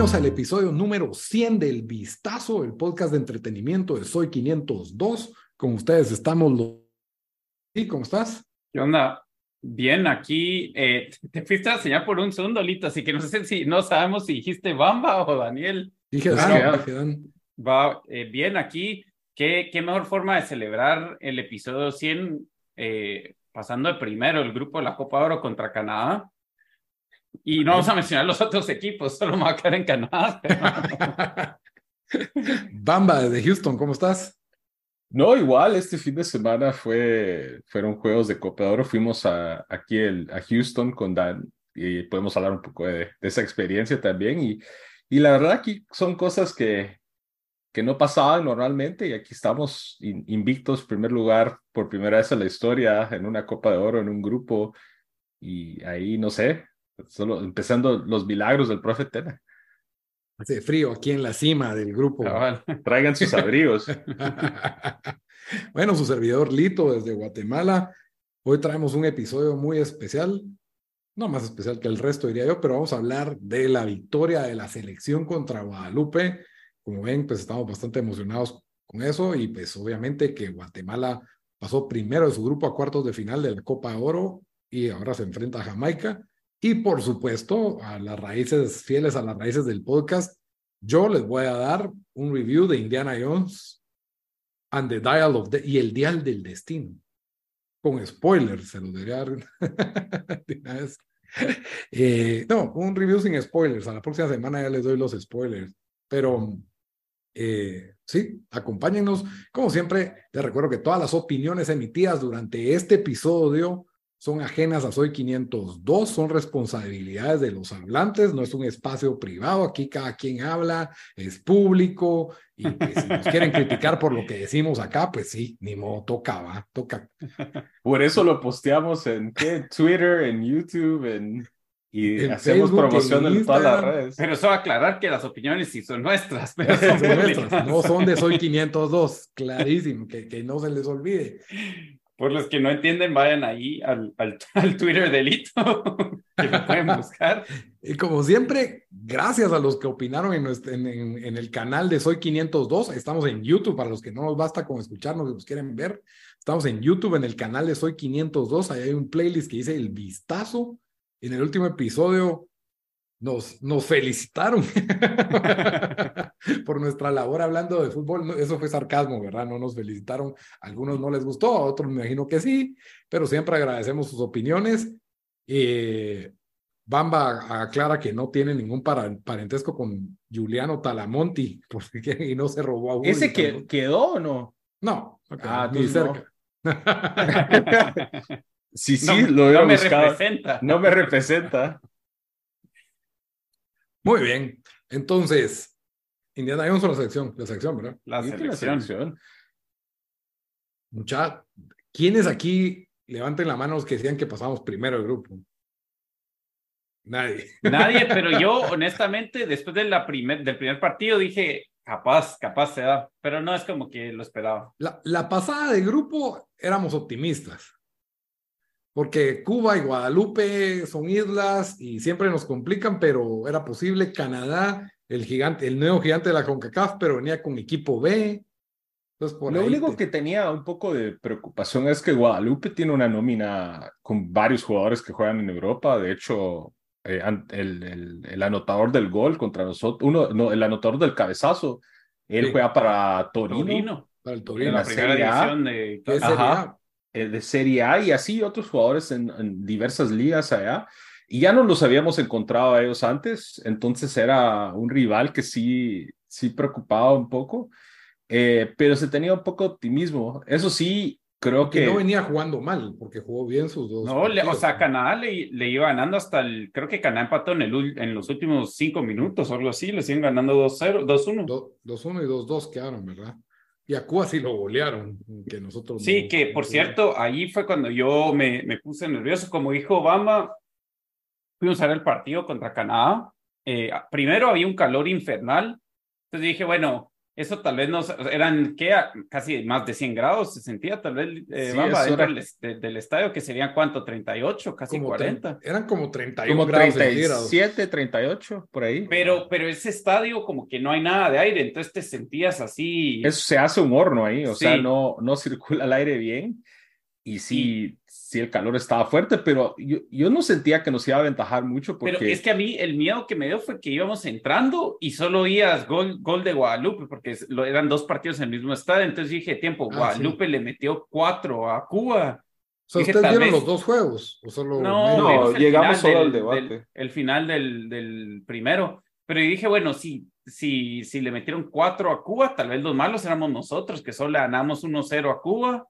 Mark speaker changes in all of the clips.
Speaker 1: Bienvenidos al episodio número 100 del Vistazo, el podcast de entretenimiento de Soy 502. Con ustedes estamos los... ¿Y cómo estás?
Speaker 2: ¿Qué onda? Bien, aquí eh, te fuiste a enseñar por un segundo, Lito, así que no sé si no sabemos si dijiste Bamba o Daniel.
Speaker 1: Dije, Dan.
Speaker 2: Va eh, bien aquí. ¿Qué, qué mejor forma de celebrar el episodio 100 eh, pasando de primero el grupo de la Copa Oro contra Canadá? Y no vamos a mencionar los otros equipos, solo me va a quedar en Canadá.
Speaker 1: Bamba de Houston, ¿cómo estás?
Speaker 3: No, igual este fin de semana fue, fueron juegos de Copa de Oro. Fuimos a, aquí el- a Houston con Dan y podemos hablar un poco de, de esa experiencia también. Y, y la verdad aquí son cosas que, que no pasaban normalmente y aquí estamos in- invictos, primer lugar por primera vez en la historia en una Copa de Oro, en un grupo. Y ahí, no sé, solo empezando los milagros del profe Tena.
Speaker 1: Hace frío aquí en la cima del grupo.
Speaker 2: Cabal.
Speaker 3: Traigan sus abrigos.
Speaker 1: bueno, su servidor Lito desde Guatemala. Hoy traemos un episodio muy especial, no más especial que el resto diría yo, pero vamos a hablar de la victoria de la selección contra Guadalupe. Como ven, pues estamos bastante emocionados con eso y pues obviamente que Guatemala pasó primero de su grupo a cuartos de final de la Copa Oro y ahora se enfrenta a Jamaica. Y por supuesto, a las raíces, fieles a las raíces del podcast, yo les voy a dar un review de Indiana Jones and the Dial of the, y el Dial del Destino. Con spoilers, se los debería dar. Eh, no, un review sin spoilers. A la próxima semana ya les doy los spoilers. Pero eh, sí, acompáñenos. Como siempre, les recuerdo que todas las opiniones emitidas durante este episodio son ajenas a Soy 502, son responsabilidades de los hablantes, no es un espacio privado, aquí cada quien habla, es público, y pues, si nos quieren criticar por lo que decimos acá, pues sí, ni modo, toca, va, toca.
Speaker 3: Por eso lo posteamos en ¿qué? Twitter, en YouTube, en, y
Speaker 1: En
Speaker 3: hacemos
Speaker 1: Facebook,
Speaker 3: promoción
Speaker 1: en
Speaker 3: en, todas las redes.
Speaker 2: Pero eso va a aclarar que las opiniones sí son nuestras, pero
Speaker 1: Son
Speaker 2: son
Speaker 1: nuestras, no son de Soy 502, clarísimo, que, que no se les olvide.
Speaker 2: Por los que no entienden, vayan ahí al, al, Twitter de Lito, que lo pueden buscar.
Speaker 1: Y como siempre, gracias a los que opinaron en, nuestro- en- en el canal de Soy 502. Estamos en YouTube, para los que no nos basta con escucharnos y nos quieren ver. Estamos en YouTube, en el canal de Soy 502. Ahí hay un playlist que dice El Vistazo. En el último episodio nos, nos felicitaron por nuestra labor hablando de fútbol. No, Eso fue sarcasmo, ¿verdad? No nos felicitaron. A algunos no les gustó, a otros me imagino que sí, pero siempre agradecemos sus opiniones. Eh, Bamba aclara que no tiene ningún para- parentesco con Giuliano Talamonti porque, y no se robó a Woody
Speaker 3: ¿Ese que, quedó o no?
Speaker 1: No,
Speaker 3: Ah,
Speaker 1: ni
Speaker 3: entonces no.
Speaker 1: cerca.
Speaker 3: Sí, sí,
Speaker 2: no,
Speaker 3: lo hubiera
Speaker 2: no me
Speaker 3: buscado.
Speaker 2: representa.
Speaker 3: No me representa.
Speaker 1: Muy bien. Entonces, Indiana Jones o la selección, la selección, ¿verdad?
Speaker 2: La
Speaker 3: la
Speaker 2: selección.
Speaker 3: selección.
Speaker 1: Mucha, ¿quiénes aquí levanten la mano los que decían que pasamos primero el grupo? Nadie.
Speaker 2: Nadie, pero yo honestamente, después de la primer, del primer partido, dije, capaz, capaz se da, pero no es como que lo esperaba.
Speaker 1: La, la pasada de grupo éramos optimistas, porque Cuba y Guadalupe son islas y siempre nos complican, pero era posible. Canadá, el gigante, el nuevo gigante de la CONCACAF, pero venía con equipo B. Entonces, por
Speaker 3: Lo único
Speaker 1: te-
Speaker 3: que tenía un poco de preocupación es que Guadalupe tiene una nómina con varios jugadores que juegan en Europa. De hecho, eh, el, el- el anotador del gol contra nosotros, uno, no, el anotador del cabezazo, él
Speaker 1: Sí.
Speaker 3: juega para Torino,
Speaker 2: Torino,
Speaker 1: para el
Speaker 2: en
Speaker 1: Torino.
Speaker 2: la
Speaker 3: la
Speaker 2: primera división de
Speaker 1: ¿Qué
Speaker 3: Ajá. Eh, de Serie A y así otros jugadores en, en diversas ligas allá. Y ya no los habíamos encontrado a ellos antes, entonces era un rival que sí, sí preocupaba un poco, eh, pero se tenía un poco de optimismo. Eso sí, Creo
Speaker 1: Que
Speaker 3: que
Speaker 1: no venía jugando mal, porque jugó bien sus dos.
Speaker 2: No, le- o sea. Canadá le, le iba ganando hasta el, creo que Canadá empató en, el, en los últimos cinco minutos o algo así, le siguen ganando 2-0, 2-1.
Speaker 1: Do- 2-1 y 2-2 quedaron, ¿verdad? Y a Cuba sí lo golearon, que nosotros
Speaker 2: Sí,
Speaker 1: no-
Speaker 2: que por cierto, ahí fue cuando yo me, me puse nervioso. Como dijo Obama, fuimos a ver el partido contra Canadá. Eh, primero había un calor infernal. Entonces dije, bueno, eso tal vez no eran ¿qué? casi más de 100 grados, se sentía tal vez eh,
Speaker 3: Sí,
Speaker 2: Bamba,
Speaker 3: era-
Speaker 2: del, de- del estadio, que serían cuánto, 38, casi
Speaker 1: como
Speaker 2: 40.
Speaker 1: tre- Eran como 31
Speaker 3: como
Speaker 1: grados centígrados.
Speaker 3: 37, 38, por ahí.
Speaker 2: Pero, pero ese estadio como que no hay nada de aire, entonces te sentías así.
Speaker 3: Eso se hace un horno ahí, o sea,
Speaker 2: Sí.
Speaker 3: no, no circula el aire bien. Y sí, sí, el calor estaba fuerte, pero yo, yo no sentía que nos iba a aventajar mucho porque
Speaker 2: Pero es que a mí el miedo que me dio fue que íbamos entrando y solo oías gol, gol de Guadalupe, porque lo, eran dos partidos en el mismo estadio. Entonces dije, tiempo,
Speaker 1: Ah,
Speaker 2: Guadalupe le metió cuatro a Cuba.
Speaker 1: O sea,
Speaker 2: Dije,
Speaker 1: ¿ustedes
Speaker 2: tal
Speaker 1: vieron
Speaker 2: vez-
Speaker 1: los dos juegos? ¿O solo
Speaker 2: No?
Speaker 3: No, llegamos solo al debate.
Speaker 2: del- el final del, del primero. Pero dije, bueno, si, si, si le metieron cuatro a Cuba, tal vez los malos éramos nosotros, que solo le ganamos 1-0 a Cuba.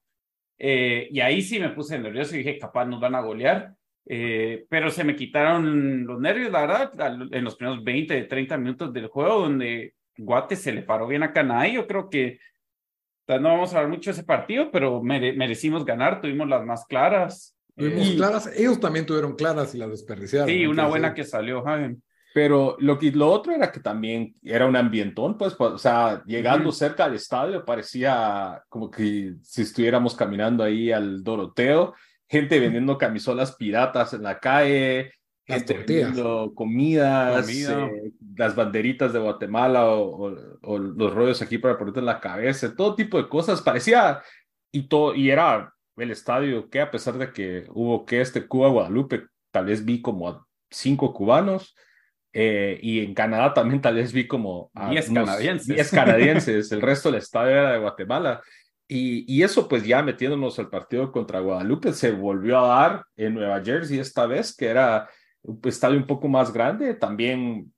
Speaker 2: Eh, y ahí sí me puse nervioso y dije, capaz nos van a golear. Eh, pero se me quitaron los nervios, la verdad, en los primeros 20, 30 minutos del juego, donde Guate se le paró bien a Canadá. Y yo creo que no vamos a hablar mucho de ese partido, pero mere- merecimos ganar, tuvimos las más claras.
Speaker 1: Tuvimos
Speaker 2: Eh,
Speaker 1: claras, ellos también tuvieron claras y las desperdiciaron.
Speaker 2: Sí, una buena que salió, Javi.
Speaker 3: Pero lo, que, lo otro era que también era un ambientón, pues, pues, o sea, llegando
Speaker 2: Ujú.
Speaker 3: cerca al estadio parecía como que si estuviéramos caminando ahí al Doroteo, gente vendiendo camisolas piratas en la calle, gente vendiendo comidas,
Speaker 2: Comida.
Speaker 3: eh, las banderitas de Guatemala o, o- o los rollos aquí para ponerte en la cabeza, todo tipo de cosas, parecía, y, todo, y era el estadio que a pesar de que hubo que este Cuba Guadalupe, tal vez vi como a cinco cubanos, eh, y en Canadá también tal vez vi como a
Speaker 2: Diez
Speaker 3: unos
Speaker 2: canadienses.
Speaker 3: diez canadienses, el resto del estadio era de Guatemala. Y, y eso pues ya metiéndonos al partido contra Guadalupe se volvió a dar en Nueva Jersey esta vez, que era un estadio un poco más grande, también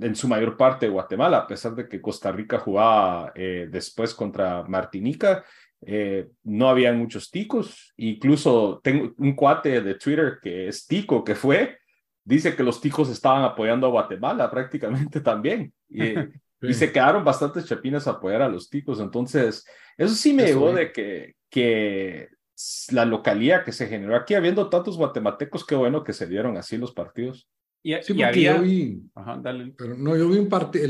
Speaker 3: en su mayor parte de Guatemala, a pesar de que Costa Rica jugaba eh, después contra Martinica, eh, no habían muchos ticos, incluso tengo un cuate de Twitter que es tico, que fue, dice que los ticos estaban apoyando a Guatemala prácticamente también. Y, y se quedaron bastantes chapinas a apoyar a los ticos. Entonces, eso sí me llegó de que, que la localía que se generó aquí, habiendo tantos guatemaltecos, qué bueno que se dieron así los partidos.
Speaker 2: Y,
Speaker 1: Sí,
Speaker 2: y
Speaker 1: porque
Speaker 2: había...
Speaker 1: yo vi,
Speaker 2: Ajá, dale.
Speaker 1: pero no, yo vi un partido,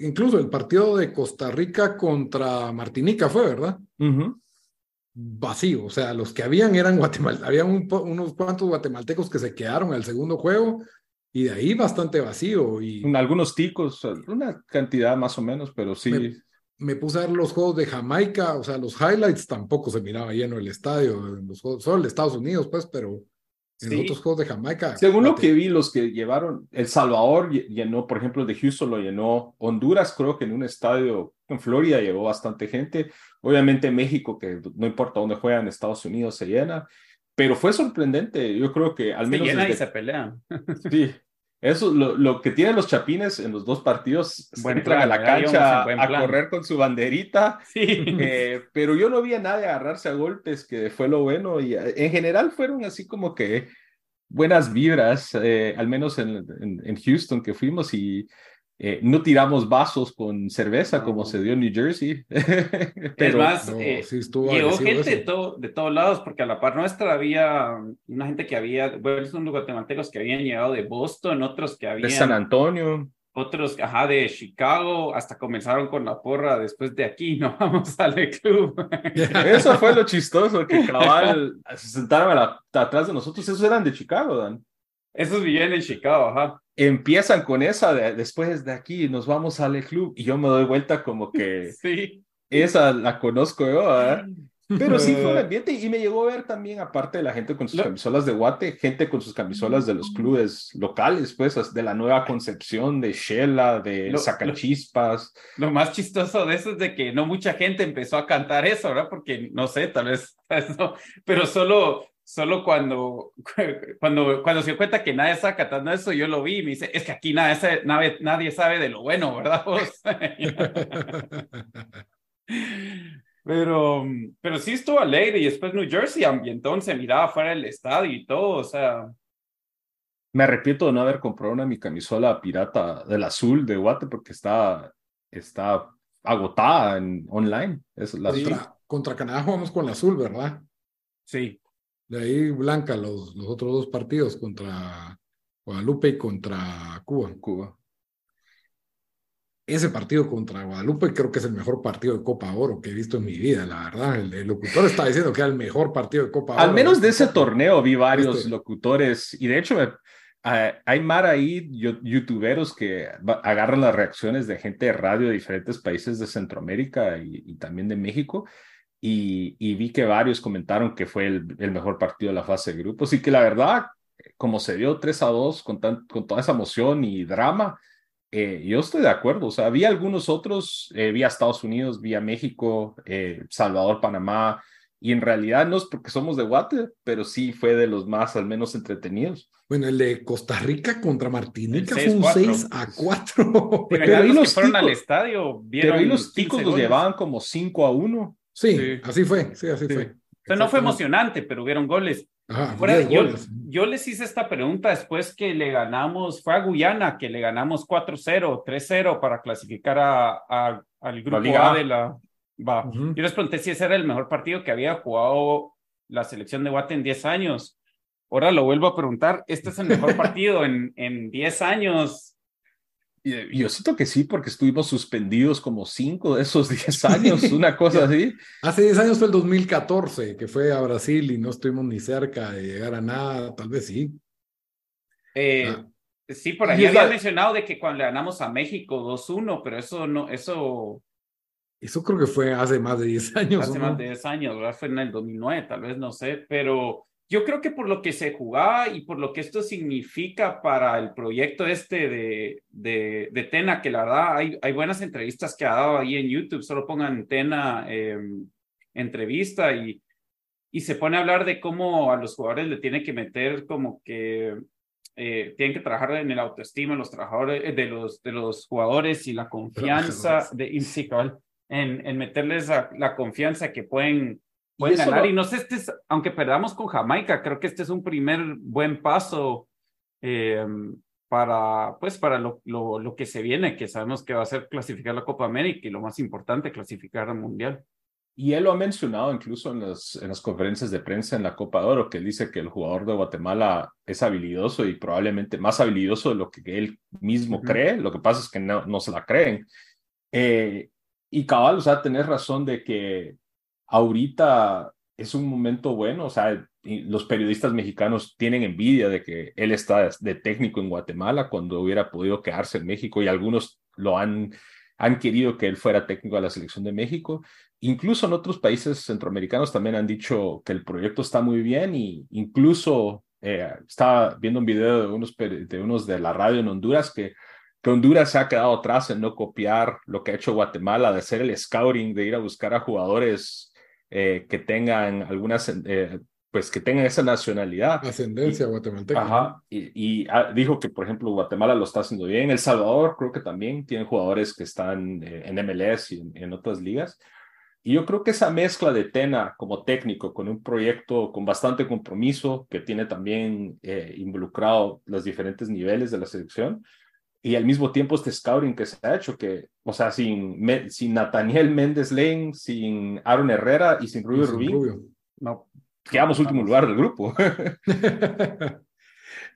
Speaker 1: incluso el partido de Costa Rica contra Martinica fue, ¿verdad? Vacío, o sea, los que habían eran guatemaltecos, había un unos cuantos guatemaltecos que se quedaron al segundo juego y de ahí bastante vacío y
Speaker 3: Algunos ticos, una cantidad más o menos, pero sí.
Speaker 1: Me- me puse a ver los juegos de Jamaica, o sea, los highlights tampoco se miraba lleno el estadio, en los juegos, solo de Estados Unidos, pues, pero en
Speaker 2: Sí.
Speaker 1: otros juegos de Jamaica.
Speaker 3: Según lo que vi, los que llevaron, El Salvador lle- llenó, por ejemplo, el de Houston lo llenó, Honduras creo que en un estadio en Florida llevó bastante gente, obviamente México, que no importa dónde juega en Estados Unidos, se llena, pero fue sorprendente, yo creo que al
Speaker 2: Se
Speaker 3: menos...
Speaker 2: llena y
Speaker 3: desde-
Speaker 2: se pelean.
Speaker 3: Sí, eso lo, lo que tienen los chapines en los dos partidos,
Speaker 2: Buen
Speaker 3: entran a la
Speaker 2: en
Speaker 3: cancha a correr con su banderita,
Speaker 2: Sí.
Speaker 3: eh, pero yo no vi a nadie agarrarse a golpes, que fue lo bueno, y eh, en general fueron así como que buenas vibras, eh, al menos en, en, en Houston que fuimos. Y eh, no tiramos vasos con cerveza
Speaker 1: No.
Speaker 3: como se dio en New Jersey.
Speaker 2: es
Speaker 3: pero
Speaker 2: más,
Speaker 1: No,
Speaker 2: eh,
Speaker 1: sí estuvo
Speaker 2: llegó gente de, todo, de todos lados, porque a la par nuestra había una gente que había, bueno, son los guatemaltecos que habían llegado de Boston, otros que
Speaker 3: de
Speaker 2: habían,
Speaker 3: San Antonio.
Speaker 2: otros, ajá, de Chicago, hasta comenzaron con la porra después de aquí, no vamos al club.
Speaker 3: Eso fue lo chistoso, que cabal se sentaron a la- atrás de nosotros, esos eran de Chicago, Dan.
Speaker 2: Esos vivían en Chicago, ajá.
Speaker 3: Empiezan con esa, de, después de aquí nos vamos al club y yo me doy vuelta como que
Speaker 2: Sí.
Speaker 3: esa la conozco yo. Pero sí fue un ambiente y me llegó a ver también, aparte de la gente con sus
Speaker 2: Lo-
Speaker 3: camisolas de Guate, gente con sus camisolas de los clubes locales, pues, de la Nueva Concepción, de Shela, de
Speaker 2: Lo-
Speaker 3: Sacachispas.
Speaker 2: Lo más chistoso de eso es de que no mucha gente empezó a cantar eso, ¿verdad? Porque no sé, tal vez, tal vez no, pero solo, solo cuando, cuando, cuando se dio cuenta que nadie estaba cantando eso, yo lo vi y me dice, es que aquí nadie, sabe- nadie, nadie sabe de lo bueno, ¿verdad vos? Pero, pero sí estuvo alegre y después New Jersey ambientó, se miraba fuera del estadio y todo, o sea.
Speaker 3: Me arrepiento de no haber comprado una mi camisola pirata del azul de Guate porque está, está agotada en online. Es la
Speaker 1: contra, contra Canadá jugamos con la azul, ¿verdad?
Speaker 2: Sí.
Speaker 1: De ahí blanca los, los otros dos partidos contra Guadalupe y contra Cuba.
Speaker 3: Cuba
Speaker 1: ese partido contra Guadalupe creo que es el mejor partido de Copa Oro que he visto en mi vida, la verdad. El, locutor está diciendo que era el mejor partido de Copa
Speaker 3: Oro. Al menos de ese torneo vi varios este locutores y de hecho hay mar ahí, youtuberos que agarran las reacciones de gente de radio de diferentes países de Centroamérica y, también de México. Y, vi que varios comentaron que fue el, mejor partido de la fase de grupos y que la verdad, como se dio 3 a 2 con, con toda esa emoción y drama, eh, yo estoy de acuerdo, o sea, había algunos otros, eh, vía Estados Unidos, vía México, eh, Salvador, Panamá, y en realidad no es porque somos de Guate, pero sí fue de los más al menos entretenidos.
Speaker 1: Bueno, el de Costa Rica contra Martinica fue un 6 a 4.
Speaker 2: Pero, ahí los, fueron al estadio,
Speaker 3: pero ahí los ticos los llevaban como 5 a 1.
Speaker 1: Sí, así fue, sí, así fue.
Speaker 2: O sea, no fue emocionante, pero hubieron goles. Yo, les hice esta pregunta después que le ganamos, fue a Guyana que le ganamos 4-0, 3-0 para clasificar a, al grupo A de la... Va. Yo les pregunté si ese era el mejor partido que había jugado la selección de Guate en 10 años. Ahora lo vuelvo a preguntar, este es el mejor partido en, en 10 años
Speaker 3: yo siento que sí, porque estuvimos suspendidos como cinco de esos diez años, una cosa así.
Speaker 1: Hace diez años fue el 2014, que fue a Brasil y no estuvimos ni cerca de llegar a nada, tal vez sí.
Speaker 2: Eh, ah. Sí, por ahí había mencionado de que cuando le ganamos a México 2-1, pero eso no, eso...
Speaker 1: Eso creo que fue hace más de diez años.
Speaker 2: Hace más de diez años, ¿verdad? Fue en el 2009, tal vez, no sé, pero yo creo que por lo que se jugaba y por lo que esto significa para el proyecto este de, de, Tena, que la verdad hay, hay buenas entrevistas que ha dado ahí en YouTube, solo pongan Tena em, entrevista y, y se pone a hablar de cómo a los jugadores le tiene que meter como que eh, tienen que trabajar en el autoestima los trabajadores, eh, de, los, de los jugadores y la confianza de, en, en meterles la confianza que pueden pueden ganar. Y no sé, este es, aunque perdamos con Jamaica, creo que este es un primer buen paso eh, para, pues, para lo, lo, lo, que se viene, que sabemos que va a ser clasificar la Copa América y lo más importante, clasificar al Mundial.
Speaker 3: Y él lo ha mencionado incluso en las, en las conferencias de prensa en la Copa de Oro, que él dice que el jugador de Guatemala es habilidoso y probablemente más habilidoso de lo que él mismo cree. Lo que pasa es que no, no se la creen. Eh, y cabal, o sea, tenés razón de que ahorita es un momento bueno, o sea, los periodistas mexicanos tienen envidia de que él está de técnico en Guatemala cuando hubiera podido quedarse en México y algunos lo han, han querido que él fuera técnico de la selección de México. Incluso en otros países centroamericanos también han dicho que el proyecto está muy bien y incluso eh, estaba viendo un video de unos, de unos de la radio en Honduras que que Honduras se ha quedado atrás en no copiar lo que ha hecho Guatemala, de hacer el scouting, de ir a buscar a jugadores eh, que tengan algunas, eh, pues que tengan esa nacionalidad.
Speaker 1: Ascendencia guatemalteca.
Speaker 3: Ajá, y, ah, dijo que, por ejemplo, Guatemala lo está haciendo bien. El Salvador creo que también tiene jugadores que están eh, en MLS y en, otras ligas. Y yo creo que esa mezcla de Tena como técnico con un proyecto con bastante compromiso que tiene también involucrado los diferentes niveles de la selección, y al mismo tiempo este scouting que se ha hecho, que, o sea, sin, sin Nathaniel Méndez Lane, sin Aaron Herrera y sin Rubio Rubín, no, quedamos último lugar del grupo.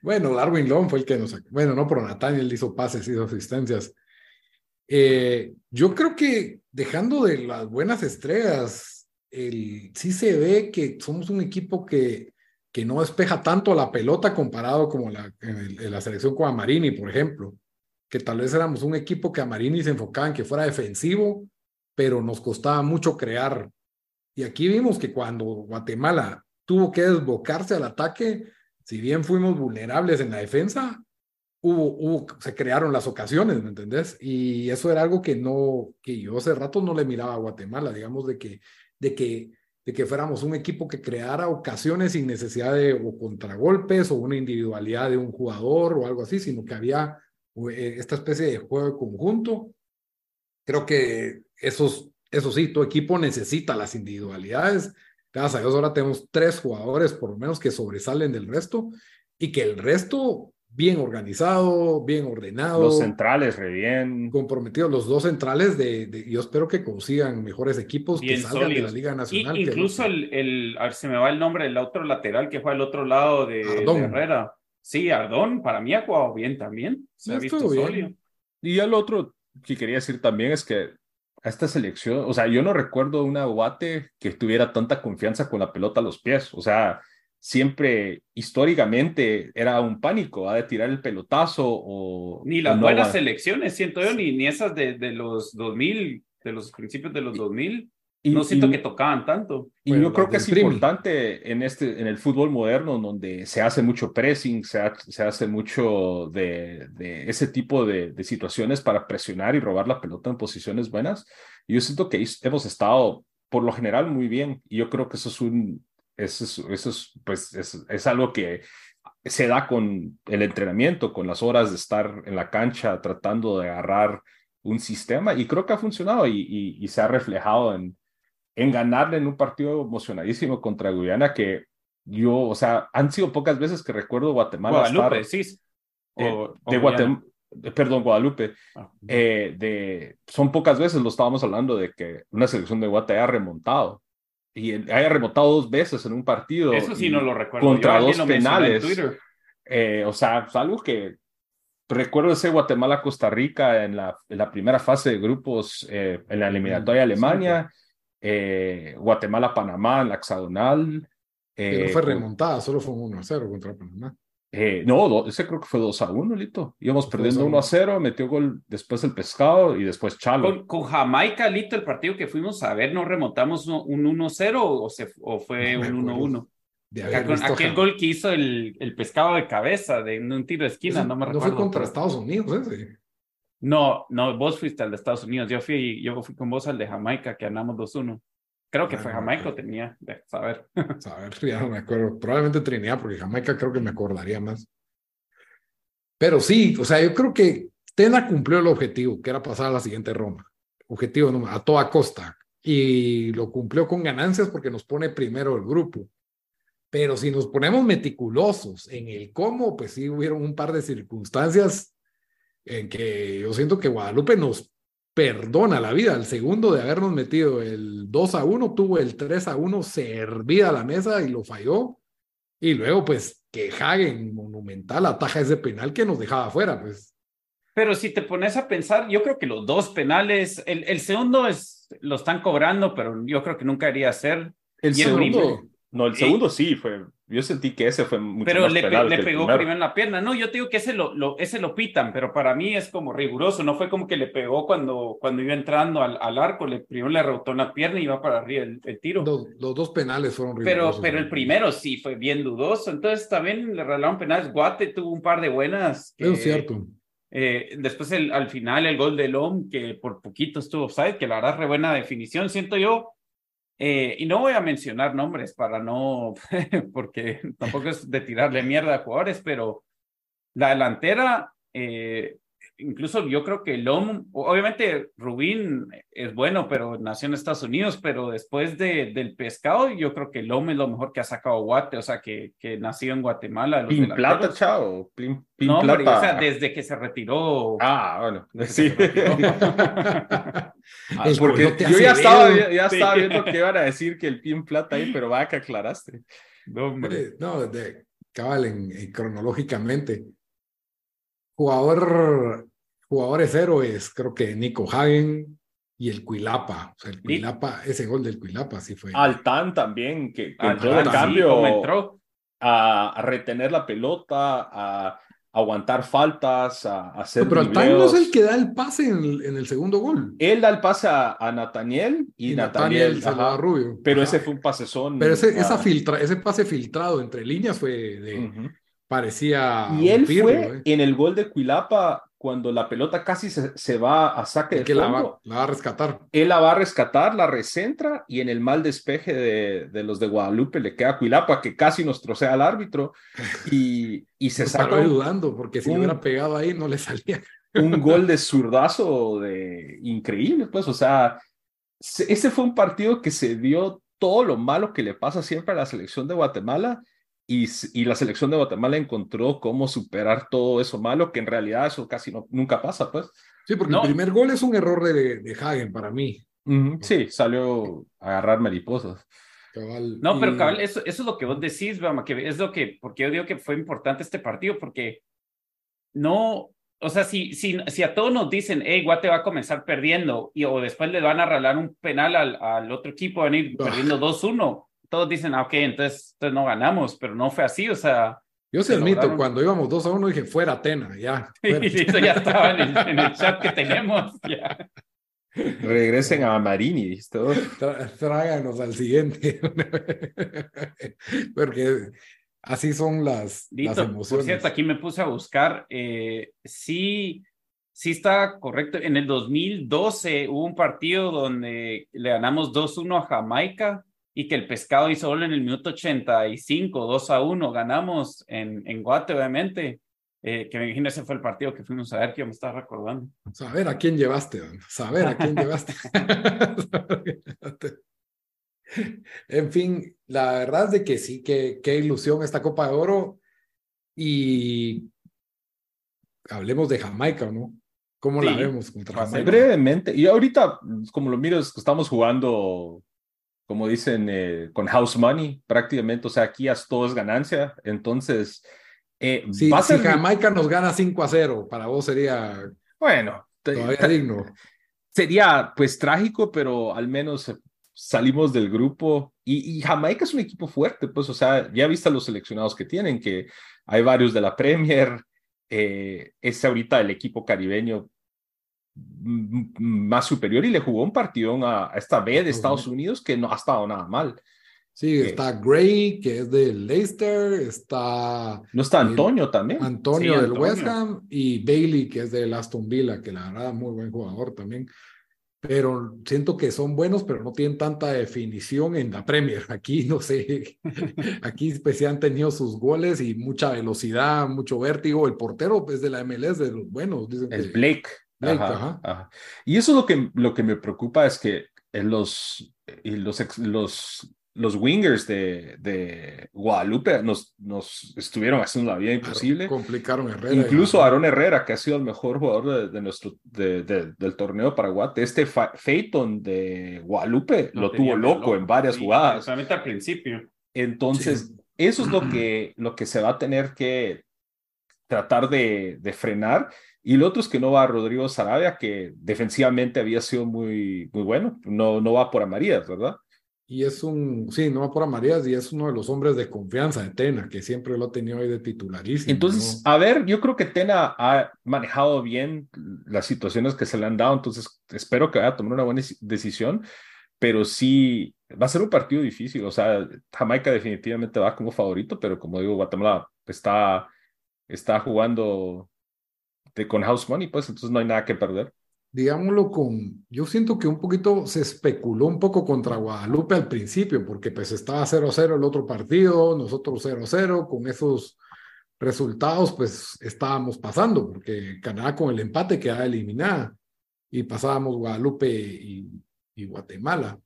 Speaker 1: bueno, Darwin Long fue el que nos... Bueno, no, pero Nathaniel hizo pases, hizo asistencias. Eh, yo creo que dejando de las buenas estrellas, el, sí se ve que somos un equipo que, que no despeja tanto la pelota comparado como la, en, la selección con Amarini, por ejemplo que tal vez éramos un equipo que a Marini se enfocaba en que fuera defensivo, pero nos costaba mucho crear. Y aquí vimos que cuando Guatemala tuvo que desbocarse al ataque, si bien fuimos vulnerables en la defensa, hubo, hubo, se crearon las ocasiones, ¿me entendés? Y eso era algo que no, que yo hace rato no le miraba a Guatemala, digamos, de que, de que, de que fuéramos un equipo que creara ocasiones sin necesidad de o contragolpes o una individualidad de un jugador o algo así, sino que había esta especie de juego de conjunto. Creo que esos Eso sí, tu equipo necesita las individualidades. Gracias a Dios ahora tenemos tres jugadores por lo menos que sobresalen del resto y que el resto bien organizado, bien ordenado.
Speaker 3: Los centrales, re bien.
Speaker 1: Comprometidos, los dos centrales de, de yo espero que consigan mejores equipos que salgan de la Liga Nacional.
Speaker 2: incluso el, el, a ver, se me va el nombre del otro lateral que fue al otro lado de, Herrera. Sí, Ardón, para mí ha jugado bien también. Se ha visto bien.
Speaker 3: Y el otro que quería decir también es que a esta selección, o sea, yo no recuerdo una Guate que tuviera tanta confianza con la pelota a los pies. O sea, siempre históricamente era un pánico, ¿ha? de tirar el pelotazo o...
Speaker 2: Ni las buenas selecciones, siento yo, ni, ni esas de, de los 2000, de los principios de los 2000. Y, no siento que tocaban tanto.
Speaker 3: Y yo creo que es importante en, este, en el fútbol moderno, donde se hace mucho pressing, se, se hace mucho de, de ese tipo de, de, situaciones para presionar y robar la pelota en posiciones buenas. Y yo siento que hemos estado, por lo general, muy bien. Y yo creo que eso es un, eso es, eso es, pues, es, es algo que se da con el entrenamiento, con las horas de estar en la cancha tratando de agarrar un sistema y creo que ha funcionado y, y, y se ha reflejado en, en ganarle en un partido emocionadísimo contra Guyana que yo, o sea, han sido pocas veces que recuerdo Guatemala.
Speaker 2: Guadalupe, sí.
Speaker 3: Eh, de Guatemala, perdón, Guadalupe. Ah, eh, de, son pocas veces, lo estábamos hablando, de que una selección de Guate haya remontado. Y haya remontado dos veces en un partido.
Speaker 2: Eso sí no lo recuerdo.
Speaker 3: Contra dos penales. Eh, o sea, es algo que recuerdo ese Guatemala-Costa Rica en la, en la, primera fase de grupos en la eliminatoria de Alemania eh, Guatemala-Panamá en la hexagonal.
Speaker 1: Eh, no fue remontada, solo fue un 1 a 0 contra Panamá.
Speaker 3: Eh, no, ese creo que fue 2 a 1, Lito. Íbamos perdiendo 1 a 0, metió gol después el pescado y después Chalo.
Speaker 2: Con, Jamaica, Lito, el partido que fuimos a ver, ¿no remontamos un 1 0 o, o fue un 1 1? Aquel gol que hizo el, el, pescado de cabeza de un tiro de esquina, no me recuerdo.
Speaker 1: No fue contra Estados Unidos ese.
Speaker 2: No, no, vos fuiste al de Estados Unidos. Yo fui, yo fui con vos al de Jamaica, que andamos 2-1. Creo que fue Jamaica tenía, de saber.
Speaker 1: Saber, ya no me acuerdo. Probablemente Trinidad, porque Jamaica creo que me acordaría más. Pero sí, o sea, yo creo que Tena cumplió el objetivo, que era pasar a la siguiente ronda. Objetivo a toda costa. Y lo cumplió con ganancias porque nos pone primero el grupo. Pero si nos ponemos meticulosos en el cómo, pues sí hubieron un par de circunstancias en que yo siento que Guadalupe nos perdona la vida. El segundo de habernos metido el 2 a 1, tuvo el 3 a 1 servida a la mesa y lo falló. Y luego, pues, que Hagen monumental ataja ese penal que nos dejaba afuera, pues.
Speaker 2: Pero si te pones a pensar, yo creo que los dos penales, el, el segundo es, lo están cobrando, pero yo creo que nunca haría ser.
Speaker 3: El segundo, no, el segundo sí fue. Yo sentí que ese fue mucho
Speaker 2: pero le, le pegó primero en la pierna. No, yo te digo que ese lo, lo, ese lo pitan, pero para mí es como riguroso. No fue como que le pegó cuando, cuando iba entrando al, al arco. Le, primero le rebotó en la pierna y iba para arriba el, tiro.
Speaker 1: Los, dos penales fueron
Speaker 2: rigurosos. Pero, pero el primero sí fue bien dudoso. Entonces también le regalaron penales. Guate tuvo un par de buenas.
Speaker 1: es cierto.
Speaker 2: Eh, después el, al final el gol de Lom, que por poquito estuvo offside, que la verdad re buena definición. Siento yo eh, y no voy a mencionar nombres para no, porque tampoco es de tirarle mierda a jugadores, pero la delantera eh, incluso yo creo que Lom, obviamente Rubín es bueno, pero nació en Estados Unidos, pero después de, del pescado, yo creo que Lom es lo mejor que ha sacado Guate, o sea, que, que nació en Guatemala.
Speaker 3: Pin Plata, chao. Pin,
Speaker 2: no, Plata. o sea, desde que se retiró.
Speaker 3: Ah, bueno, sí. Ah, porque yo ya estaba, ya, estaba viendo que iban a decir que el Pin Plata ahí, pero va que aclaraste.
Speaker 1: No, hombre. No, de, cabal, en, cronológicamente Jugador, jugadores héroes, creo que Nico Hagen y el Cuilapa. O sea, el Cuilapa, ese gol del Cuilapa sí fue.
Speaker 3: Altán también, que, entró de cambio entró? A, retener la pelota, a aguantar faltas, a, hacer.
Speaker 1: pero Altán no es el que da el pase en el, en el segundo gol.
Speaker 3: Él da el pase a, a Nathaniel y, Nathaniel, se a Rubio. Pero ese fue un pasezón.
Speaker 1: Pero ese, esa filtra, ese pase filtrado entre líneas fue de parecía.
Speaker 3: Y él fue ¿eh? en el gol de Cuilapa cuando la pelota casi se, se va a saque de
Speaker 1: que La, va, a rescatar.
Speaker 3: Él la va a rescatar, la recentra y en el mal despeje de, de los de Guadalupe le queda a Cuilapa que casi nos trocea al árbitro y, y se saca.
Speaker 1: dudando porque si hubiera pegado ahí no le salía.
Speaker 3: Un gol de zurdazo de increíble, pues, o sea, ese fue un partido que se dio todo lo malo que le pasa siempre a la selección de Guatemala y, y, la selección de Guatemala encontró cómo superar todo eso malo, que en realidad eso casi no, nunca pasa, pues.
Speaker 1: Sí, porque el primer gol es un error de, de Hagen para mí.
Speaker 3: Sí, salió a agarrar mariposas.
Speaker 2: no, pero cabal, eso, eso, es lo que vos decís, Bama, que es lo que, porque yo digo que fue importante este partido, porque no, o sea, si, si, si a todos nos dicen, hey, Guate va a comenzar perdiendo, y, o después le van a ralar un penal al, al otro equipo, van a ir perdiendo 2-1, todos dicen, ah, ok, entonces, entonces no ganamos, pero no fue así, o sea.
Speaker 1: Yo se admito, cuando íbamos 2 a 1 dije, fuera Atena, ya.
Speaker 2: eso ya estaba en el, en el, chat que tenemos, ya.
Speaker 3: Regresen a Marini, todo.
Speaker 1: tráganos al siguiente. Porque así son las, las, emociones.
Speaker 2: Por cierto, aquí me puse a buscar. Eh, sí, sí está correcto. En el 2012 hubo un partido donde le ganamos 2-1 a Jamaica y que el pescado hizo gol en el minuto 85, 2 a 1. Ganamos en, en Guate, obviamente. Eh, que me imagino ese fue el partido que fuimos a ver, que yo me estaba recordando.
Speaker 1: Saber a quién llevaste, saber a quién llevaste. en fin, la verdad es de que sí, que qué ilusión esta Copa de Oro. Y hablemos de Jamaica, ¿no? ¿Cómo la vemos contra Jamaica?
Speaker 3: Brevemente, y ahorita, como lo miro, estamos jugando, como dicen, eh, con house money prácticamente, o sea, aquí todo es ganancia, entonces
Speaker 1: eh, si, Jamaica nos gana 5 a 0, para vos sería
Speaker 3: bueno,
Speaker 1: todavía digno.
Speaker 3: Sería pues trágico, pero al menos salimos del grupo y, Jamaica es un equipo fuerte, pues, o sea, ya viste los seleccionados que tienen, que hay varios de la Premier, eh, es ahorita el equipo caribeño más superior y le jugó un partido a, esta B de Estados Unidos que no ha estado nada mal.
Speaker 1: Sí, está Gray, que es del Leicester, está...
Speaker 3: No está Antonio también.
Speaker 1: Antonio del West Ham y Bailey, que es del Aston Villa, que la verdad muy buen jugador también. Pero siento que son buenos, pero no tienen tanta definición en la Premier. Aquí, no sé, aquí pues han tenido sus goles y mucha velocidad, mucho vértigo. El portero es de la MLS, de los buenos. Dicen
Speaker 3: es Blake. Blake ajá, Y eso es lo que, lo que me preocupa, es que los, los, los los wingers de, de Guadalupe nos, nos, estuvieron haciendo la vida imposible.
Speaker 1: complicaron Herrera.
Speaker 3: Incluso Aaron Herrera, que ha sido el mejor jugador de, nuestro, de, del torneo Paraguay. Este Phaeton de Guadalupe lo tuvo loco, en varias jugadas.
Speaker 2: Solamente al principio.
Speaker 3: Entonces, eso es lo que, lo que se va a tener que tratar de, de frenar. Y lo otro es que no va Rodrigo Sarabia, que defensivamente había sido muy, muy bueno. No, no va por Amarías, ¿verdad?
Speaker 1: y es un, sí, no va por Amarías y es uno de los hombres de confianza de Tena, que siempre lo ha tenido ahí de titularísimo.
Speaker 3: Entonces, a ver, yo creo que Tena ha manejado bien las situaciones que se le han dado, entonces espero que vaya a tomar una buena decisión, pero sí, va a ser un partido difícil, o sea, Jamaica definitivamente va como favorito, pero como digo, Guatemala está, está jugando de, con House Money, pues entonces no hay nada que perder
Speaker 1: digámoslo con, yo siento que un poquito se especuló un poco contra Guadalupe al principio, porque pues estaba 0-0 el otro partido, nosotros 0-0, con esos resultados pues estábamos pasando, porque Canadá con el empate quedaba eliminada y pasábamos Guadalupe y, y Guatemala.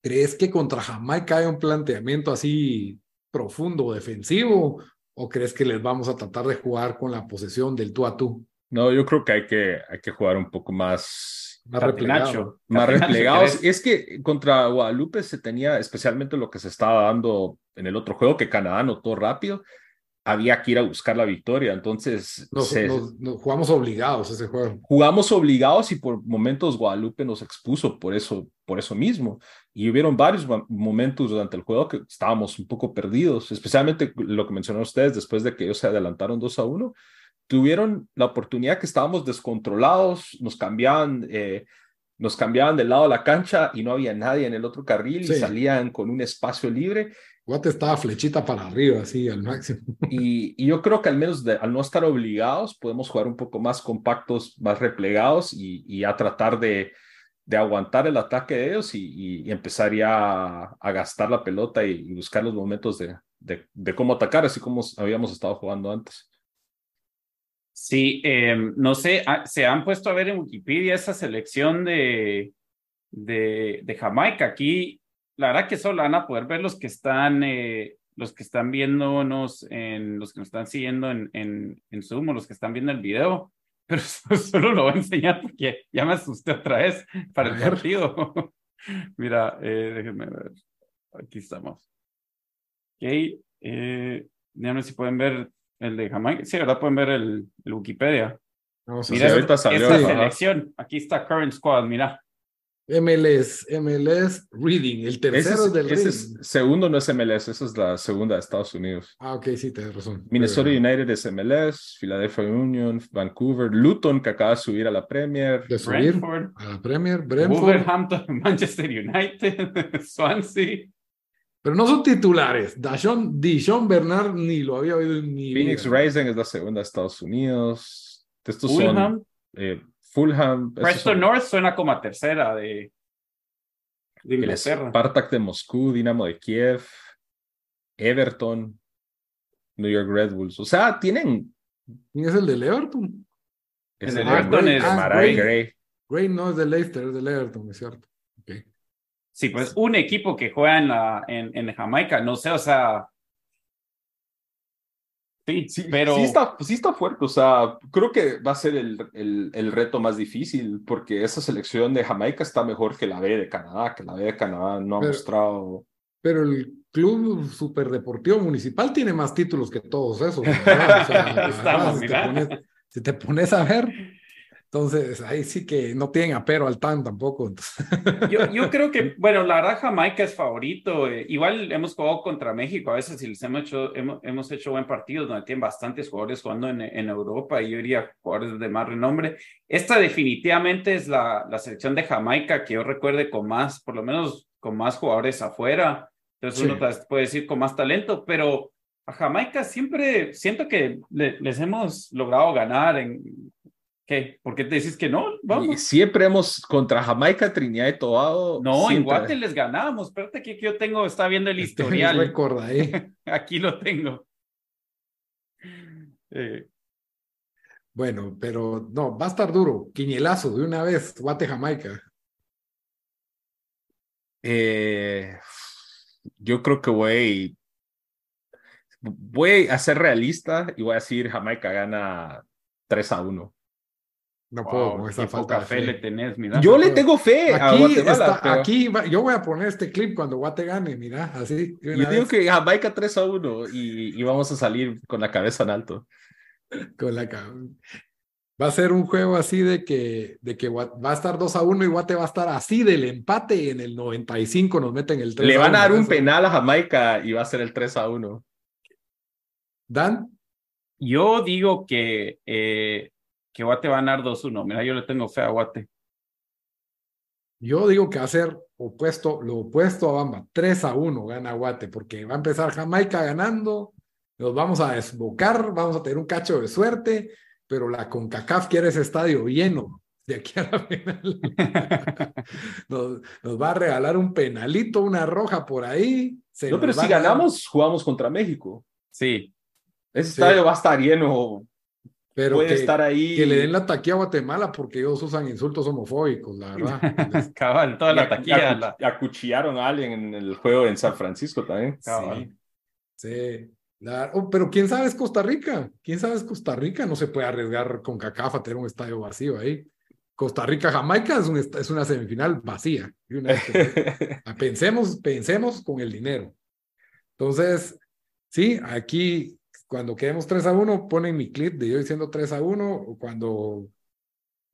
Speaker 1: ¿Crees que contra Jamaica hay un planteamiento así profundo, defensivo, o crees que les vamos a tratar de jugar con la posesión del tú a tú?
Speaker 3: No, yo creo que hay que, hay que jugar un poco más,
Speaker 1: más replegado.
Speaker 3: Más replegados. Es que contra Guadalupe se tenía especialmente lo que se estaba dando en el otro juego, que Canadá notó rápido. Había que ir a buscar la victoria. Entonces,
Speaker 1: nos, jugamos obligados ese juego.
Speaker 3: Jugamos obligados y por momentos Guadalupe nos expuso por eso, por eso mismo. Y hubieron varios momentos durante el juego que estábamos un poco perdidos, especialmente lo que mencionaron ustedes después de que ellos se adelantaron 2 a 1 tuvieron la oportunidad que estábamos descontrolados, nos cambiaban, eh, nos cambiaban del lado de la cancha y no había nadie en el otro carril y salían con un espacio libre.
Speaker 1: Guate estaba flechita para arriba, así al máximo.
Speaker 3: Y, yo creo que al menos al no estar obligados, podemos jugar un poco más compactos, más replegados y, a tratar de, de, aguantar el ataque de ellos y, empezar ya a, gastar la pelota y, buscar los momentos de, de, cómo atacar, así como habíamos estado jugando antes.
Speaker 2: Sí, em, no sé, ah, se han puesto a ver en Wikipedia esa selección de, de, de Jamaica. Aquí, la verdad que solo van a poder ver los que están, eh, los que están viéndonos, en, los que nos están siguiendo en, en, en Zoom o los que están viendo el video. Pero solo lo voy a enseñar porque ya me asusté otra vez para el partido. Mira, eh, déjenme ver. Aquí estamos. Ok, eh, díganme si pueden ver el de Jamaica. Sí, ¿verdad? Pueden ver el, el Wikipedia.
Speaker 1: Vamos a
Speaker 2: Mira,
Speaker 1: hacer
Speaker 3: ahorita salió,
Speaker 2: esta selección. Aquí está Current Squad, mira.
Speaker 1: MLS, MLS Reading, el tercero
Speaker 3: es,
Speaker 1: del
Speaker 3: ese
Speaker 1: Reading.
Speaker 3: es- segundo no es MLS, esa es la segunda de Estados Unidos.
Speaker 1: Ah, ok, sí, tienes razón.
Speaker 3: Minnesota
Speaker 1: Pero-
Speaker 3: United es MLS, Philadelphia Union, Vancouver, Luton que acaba de subir a la Premier,
Speaker 1: De subir
Speaker 2: Brentford,
Speaker 1: a la Premier, Brentford.
Speaker 2: Wolverhampton, Manchester United, Swansea.
Speaker 1: Pero no son titulares. Dashon, Dishon Bernard ni lo había oído en mi
Speaker 3: Phoenix
Speaker 1: vida.
Speaker 3: Rising es la segunda de Estados Unidos. Estos son eh, Fulham,
Speaker 2: Preston
Speaker 3: son
Speaker 2: North suena como a tercera de, de
Speaker 3: el
Speaker 2: Inglaterra.
Speaker 3: Spartak de Moscú, Dinamo de Kiev, Everton, New York Red Bulls. O sea, tienen
Speaker 1: ¿Quién es el del Everton?
Speaker 3: ese
Speaker 2: del
Speaker 3: de-
Speaker 2: Everton
Speaker 3: de
Speaker 2: es-
Speaker 3: Marai
Speaker 1: Ah,
Speaker 3: Gray.
Speaker 1: Gray no es del Leicester, es del Everton, es cierto.
Speaker 2: Sí, pues un equipo que juega en, la, en, en Jamaica, no sé, o sea. Sí,
Speaker 3: Sí,
Speaker 2: pero.
Speaker 3: sí, está, sí está fuerte, o sea, creo que va a ser el, el, el reto más difícil porque esa selección de Jamaica está mejor que la B de Canadá, que la B de Canadá no ha
Speaker 1: Pero-
Speaker 3: mostrado.
Speaker 1: Pero el Club Superdeportivo Municipal tiene más títulos que todos esos. ¿verdad? O sea,
Speaker 2: Estamos,
Speaker 1: si, te
Speaker 2: mira.
Speaker 1: pones, si te pones a ver, entonces ahí sí que no tienen apero al TAN tampoco. entonces.
Speaker 2: Yo, yo creo que, bueno, la verdad Jamaica es favorito. eh, igual hemos jugado contra México a veces y les hemos hecho, hemos, hemos hecho buen partido donde tienen bastantes jugadores jugando en, en Europa y yo diría jugadores de más renombre. Esta definitivamente es la, la selección de Jamaica que yo recuerde con más, por lo menos con más jugadores afuera. Entonces
Speaker 1: Sí.
Speaker 2: uno puede decir con más talento, pero a Jamaica siempre siento que le- les hemos logrado ganar en... ¿Qué? ¿Por qué te dices que no? Vamos.
Speaker 3: siempre hemos contra Jamaica, Trinidad y Tobago.
Speaker 2: No, en Guate les ganamos. Espérate que yo tengo, está viendo el
Speaker 1: Tienes
Speaker 2: historial.
Speaker 1: ahí.
Speaker 2: Aquí lo tengo. Eh,
Speaker 1: Bueno, pero no, va a estar duro. Quiñelazo de una vez, Guate Jamaica.
Speaker 3: Eh, yo creo que voy, voy a ser realista y voy a decir Jamaica gana 3 a 1.
Speaker 1: No puedo
Speaker 2: wow,
Speaker 1: con esa falta
Speaker 2: poca
Speaker 1: de
Speaker 2: fe
Speaker 1: fe.
Speaker 2: le tenés, mira.
Speaker 3: Yo le tengo fe a
Speaker 1: Aquí,
Speaker 3: Guatemala.
Speaker 1: está,
Speaker 3: pero
Speaker 1: aquí va- yo voy a poner este clip cuando Guate gane, mira, así.
Speaker 3: Yo digo que Jamaica 3 a 1 y, y vamos a salir con la cabeza en alto.
Speaker 1: con la Va a ser un juego así de que, de que va a estar 2 a 1 y Guate va a estar así del empate y en el 95 nos meten el 3
Speaker 3: Le van a dar un
Speaker 1: Eso.
Speaker 3: penal a Jamaica y va a ser el 3 a 1.
Speaker 1: Dan,
Speaker 2: Yo digo que, eh, que Guate va a ganar 2-1. Mira, yo le tengo fe a Guate.
Speaker 1: yo digo que va a ser opuesto, lo opuesto a Bamba. 3 a 1 gana Guate, porque va a empezar Jamaica ganando, nos vamos a desbocar, vamos a tener un cacho de suerte, pero la CONCACAF quiere ese estadio lleno de aquí a la final. nos, nos va a regalar un penalito, una roja por ahí. se
Speaker 3: No, pero si ganamos, jugamos contra México.
Speaker 2: Sí,
Speaker 3: Ese
Speaker 1: Sí.
Speaker 3: estadio va a estar lleno.
Speaker 1: Pero
Speaker 3: puede
Speaker 1: que,
Speaker 3: estar ahí.
Speaker 1: que le den la taquilla a Guatemala porque ellos usan insultos homofóbicos, la verdad.
Speaker 2: Cabal, toda la taquilla.
Speaker 3: acu-
Speaker 2: la-
Speaker 3: acuchillaron a alguien en el juego en San Francisco también.
Speaker 2: cabal.
Speaker 1: Sí. La- oh, pero quién sabe es Costa Rica. Quién sabe es Costa Rica. No se puede arriesgar con CACAF a tener un estadio vacío ahí. Costa Rica, Jamaica es, un es una semifinal vacía. Una pensemos, pensemos con el dinero. Entonces, sí, aquí cuando quedemos 3 a 1, ponen mi clip de yo diciendo 3 a 1, o cuando.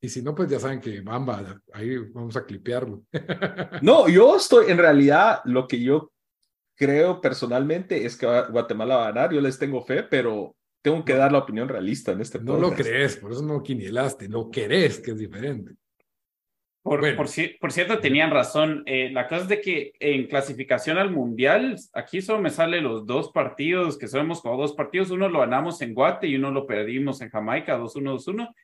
Speaker 1: Y si no, pues ya saben que Bamba, ahí vamos a clipearlo.
Speaker 3: No, yo estoy, en realidad, lo que yo creo personalmente es que Guatemala va a ganar. Yo les tengo fe, pero tengo que dar la opinión realista en este
Speaker 1: No lo
Speaker 3: podcast.
Speaker 1: crees, por eso no quinielaste, lo querés, que es diferente.
Speaker 2: Por,
Speaker 1: Bueno.
Speaker 2: por, por cierto, tenían razón. Eh, la cosa es de que en clasificación al mundial, aquí solo me salen los dos partidos, que solo hemos jugado dos partidos. Uno lo ganamos en Guate y uno lo perdimos en Jamaica, 2-1, 2-1.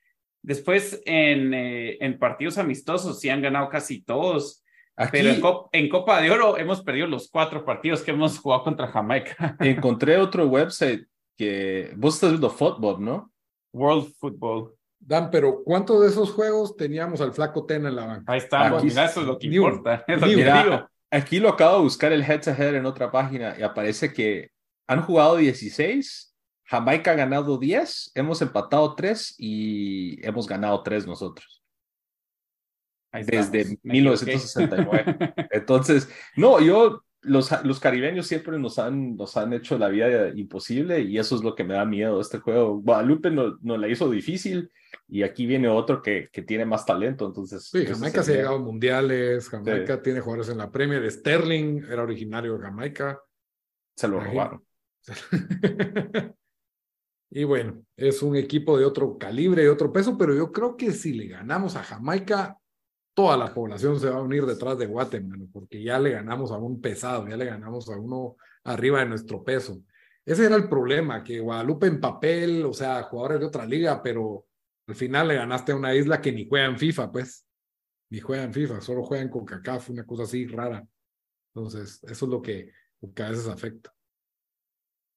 Speaker 2: Después, en, eh, en partidos amistosos, sí han ganado casi todos.
Speaker 3: Aquí
Speaker 2: Pero en, Cop- en Copa de Oro hemos perdido los cuatro partidos que hemos jugado contra Jamaica.
Speaker 3: encontré otro website que vos estás viendo Football, ¿no?
Speaker 2: World Football.
Speaker 1: Dan, pero ¿cuántos de esos juegos teníamos al flaco Tena en la banca?
Speaker 2: Ahí está,
Speaker 3: Aquí
Speaker 2: eso es lo que
Speaker 1: uno.
Speaker 2: importa. Es lo
Speaker 1: uno.
Speaker 2: digo.
Speaker 3: Aquí lo acabo de buscar el head to head en otra página y aparece que han jugado 16, Jamaica ha ganado 10, hemos empatado 3 y hemos ganado 3 nosotros.
Speaker 2: Ahí
Speaker 3: desde
Speaker 2: estamos. Me equivoqué.
Speaker 3: 1969. Entonces, no, yo, los, los caribeños siempre nos han, nos han hecho la vida imposible y eso es lo que me da miedo este juego. Guadalupe nos no la hizo difícil y aquí viene otro que, que tiene más talento, entonces...
Speaker 1: Sí, Jamaica se ha llegado a mundiales, Jamaica tiene jugadores en la Premier, Sterling era originario de Jamaica.
Speaker 3: Se lo robaron.
Speaker 1: y bueno, es un equipo de otro calibre, de otro peso, pero yo creo que si le ganamos a Jamaica, toda la población se va a unir detrás de Guatemala, porque ya le ganamos a un pesado, ya le ganamos a uno arriba de nuestro peso. Ese era el problema, que Guadalupe en papel, o sea, jugadores de otra liga, pero al final le ganaste a una isla que ni juega en FIFA, pues, ni juega en FIFA, solo juegan con CACAF, una cosa así rara. Entonces, eso es lo que, lo que a veces afecta.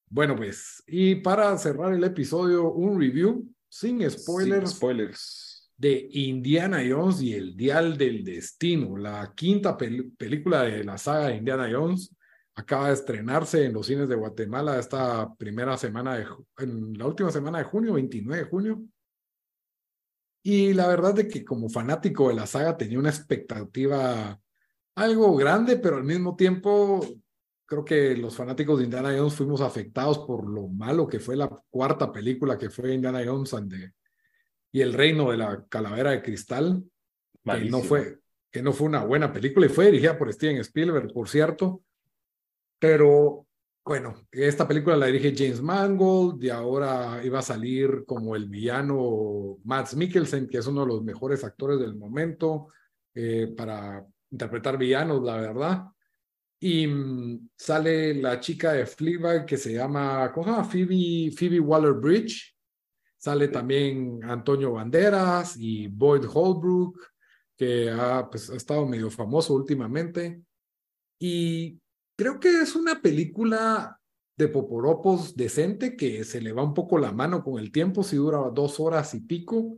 Speaker 1: Bueno, pues, y para cerrar el episodio, un review sin spoilers
Speaker 3: Sin spoilers.
Speaker 1: de Indiana Jones y el Dial del Destino, la quinta pel- película de la saga de Indiana Jones. Acaba de estrenarse en los cines de Guatemala esta primera semana de, en la última semana de junio, 29 de junio. Y la verdad de que como fanático de la saga tenía una expectativa algo grande, pero al mismo tiempo creo que los fanáticos de Indiana Jones fuimos afectados por lo malo que fue la cuarta película que fue Indiana Jones and the- y el reino de la calavera de cristal, que no fue que no fue una buena película y fue dirigida por Steven Spielberg, por cierto. Pero bueno, esta película la dirige James Mangold y ahora iba a salir como el villano Mads Mikkelsen, que es uno de los mejores actores del momento eh, para interpretar villanos, la verdad. Y mm, sale la chica de Fleabag que se llama, ¿cómo se llama? Phoebe, Phoebe Waller-Bridge. Sale también Antonio Banderas y Boyd Holbrook, que ha, pues, ha estado medio famoso últimamente. Y creo que es una película de Poporopos decente que se le va un poco la mano con el tiempo, si dura dos horas y pico.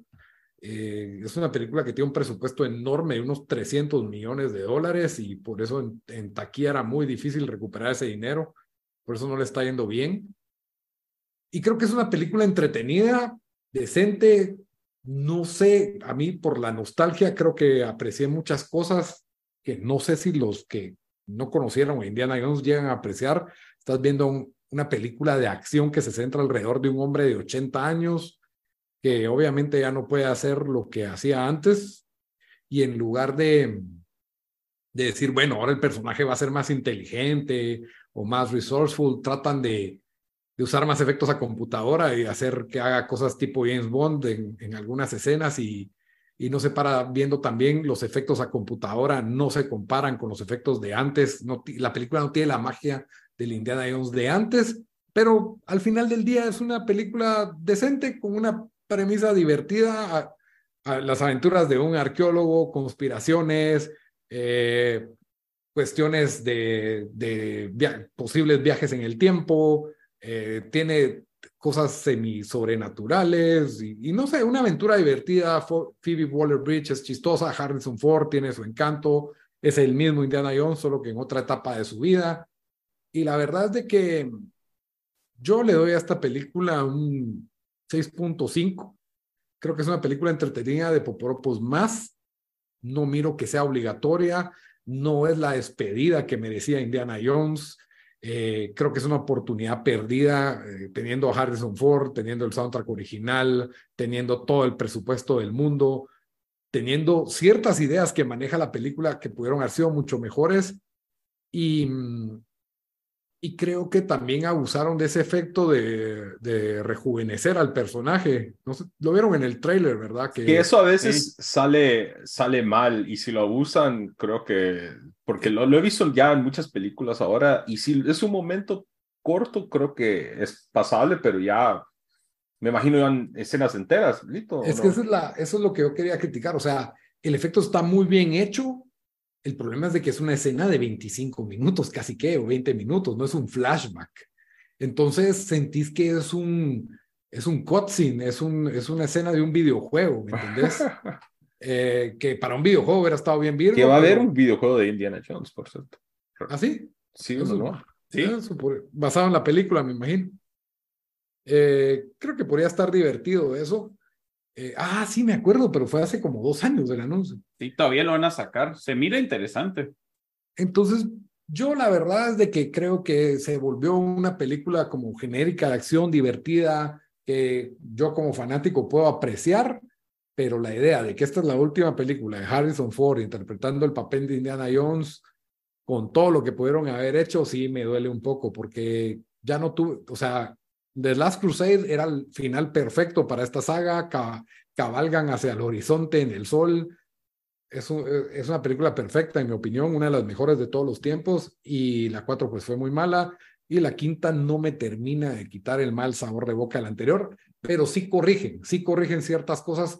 Speaker 1: Eh, es una película que tiene un presupuesto enorme de unos 300 millones de dólares y por eso en, en taquilla era muy difícil recuperar ese dinero, por eso no le está yendo bien. Y creo que es una película entretenida, decente, no sé, a mí por la nostalgia creo que aprecié muchas cosas que no sé si los que no conocieron a Indiana Jones llegan a apreciar. Estás viendo un- una película de acción que se centra alrededor de un hombre de 80 años que obviamente ya no puede hacer lo que hacía antes y en lugar de, de decir, bueno, ahora el personaje va a ser más inteligente o más resourceful, tratan de, de usar más efectos a computadora y hacer que haga cosas tipo James Bond en algunas escenas y, y no se para viendo también los efectos a computadora, no se comparan con los efectos de antes, no, la película no tiene la magia del Indiana Jones de antes, pero al final del día es una película decente con una premisa divertida, a- a las aventuras de un arqueólogo, conspiraciones, eh, cuestiones de, de via- posibles viajes en el tiempo, eh, tiene cosas semi sobrenaturales y, y no sé, una aventura divertida. Phoebe Waller-Bridge es chistosa, Harrison Ford tiene su encanto, es el mismo Indiana Jones, solo que en otra etapa de su vida. Y la verdad es de que yo le doy a esta película un 6.5. Creo que es una película entretenida de Poporopos más. No miro que sea obligatoria. No es la despedida que merecía Indiana Jones. Eh, creo que es una oportunidad perdida eh, teniendo a Harrison Ford, teniendo el soundtrack original, teniendo todo el presupuesto del mundo, teniendo ciertas ideas que maneja la película que pudieron haber sido mucho mejores. Y, mm, y creo que también abusaron de ese efecto de, de rejuvenecer al personaje. No sé, lo vieron en el tráiler, ¿verdad? Que,
Speaker 3: Que eso a veces sale, sale mal y si lo abusan, creo que, porque lo, lo he visto ya en muchas películas ahora y si es un momento corto, creo que es pasable, pero ya me imagino ya escenas enteras, ¿listo?
Speaker 1: Es que eso es, la, eso es lo que yo quería criticar. O sea, el efecto está muy bien hecho. El problema es de que es una escena de 25 minutos, casi que, o 20 minutos, no es un flashback. Entonces sentís que es un, es un cutscene, es, un, es una escena de un videojuego, ¿me entendés? Eh, que para un videojuego hubiera estado bien virgo.
Speaker 3: Que va a haber un videojuego de Indiana Jones, por cierto.
Speaker 1: ¿Ah, sí?
Speaker 3: Sí,
Speaker 1: Eso-
Speaker 3: no.
Speaker 1: Sí. Basado en la película, me imagino. Eh, creo que podría estar divertido eso. Eh, ah, sí, me acuerdo, pero fue hace como dos años del anuncio.
Speaker 2: Sí, todavía lo van a sacar. Se mira interesante.
Speaker 1: Entonces, yo la verdad es de que creo que se volvió una película como genérica de acción, divertida, que yo como fanático puedo apreciar, pero la idea de que esta es la última película de Harrison Ford interpretando el papel de Indiana Jones con todo lo que pudieron haber hecho, sí me duele un poco porque ya no tuve, o sea, The Last Crusade era el final perfecto para esta saga, ca- cabalgan hacia el horizonte en el sol, es, un- es una película perfecta, en mi opinión, una de las mejores de todos los tiempos, y la 4 pues fue muy mala, y la quinta no me termina de quitar el mal sabor de boca de la anterior, pero sí corrigen, sí corrigen ciertas cosas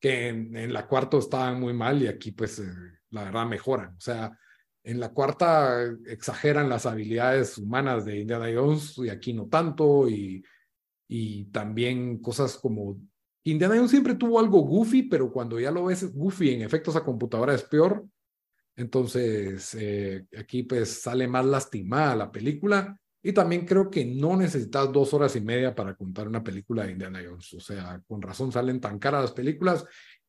Speaker 1: que en, en la cuarta estaban muy mal y aquí pues eh, la verdad mejoran. O sea, en la cuarta exageran las habilidades humanas de Indiana Jones y aquí no tanto, y, y también cosas como Indiana Jones siempre tuvo algo goofy, pero cuando ya lo ves goofy en efectos a computadora es peor. Entonces, eh, aquí pues sale más lastimada la película. Y también creo que no necesitas dos horas y media para contar una película de Indiana Jones. O sea, con razón salen tan caras las películas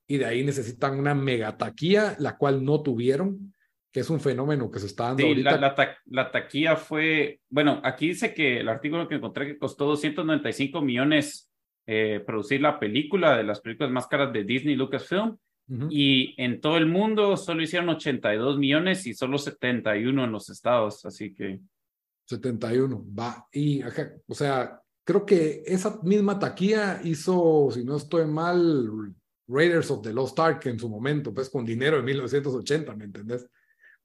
Speaker 1: y de ahí necesitan una megataquía, la cual no tuvieron, que es un fenómeno que se está dando
Speaker 2: Sí,
Speaker 1: ahorita.
Speaker 2: la, la, ta- la taquilla fue, bueno, aquí dice que el artículo que encontré que costó 295 millones eh, producir la película de las películas más caras de Disney Lucasfilm
Speaker 1: Ujú.
Speaker 2: y en todo el mundo solo hicieron 82 millones y solo 71 en los estados, así que
Speaker 1: 71, va. Y, ajá, o sea, creo que esa misma taquilla hizo, si no estoy mal, Raiders of the Lost Ark en su momento, pues con dinero de 1980, ¿me entendés?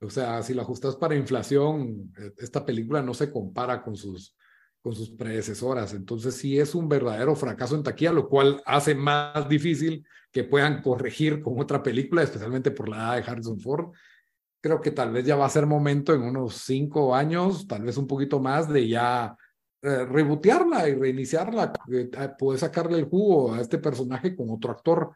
Speaker 1: O sea, si la ajustas para inflación, eh, esta película no se compara con sus, con sus predecesoras. Entonces, sí es un verdadero fracaso en taquilla, lo cual hace más difícil que puedan corregir con otra película, especialmente por la edad de Harrison Ford creo que tal vez ya va a ser momento en unos cinco años, tal vez un poquito más, de ya eh, rebotearla y reiniciarla, eh, poder sacarle el jugo a este personaje con otro actor,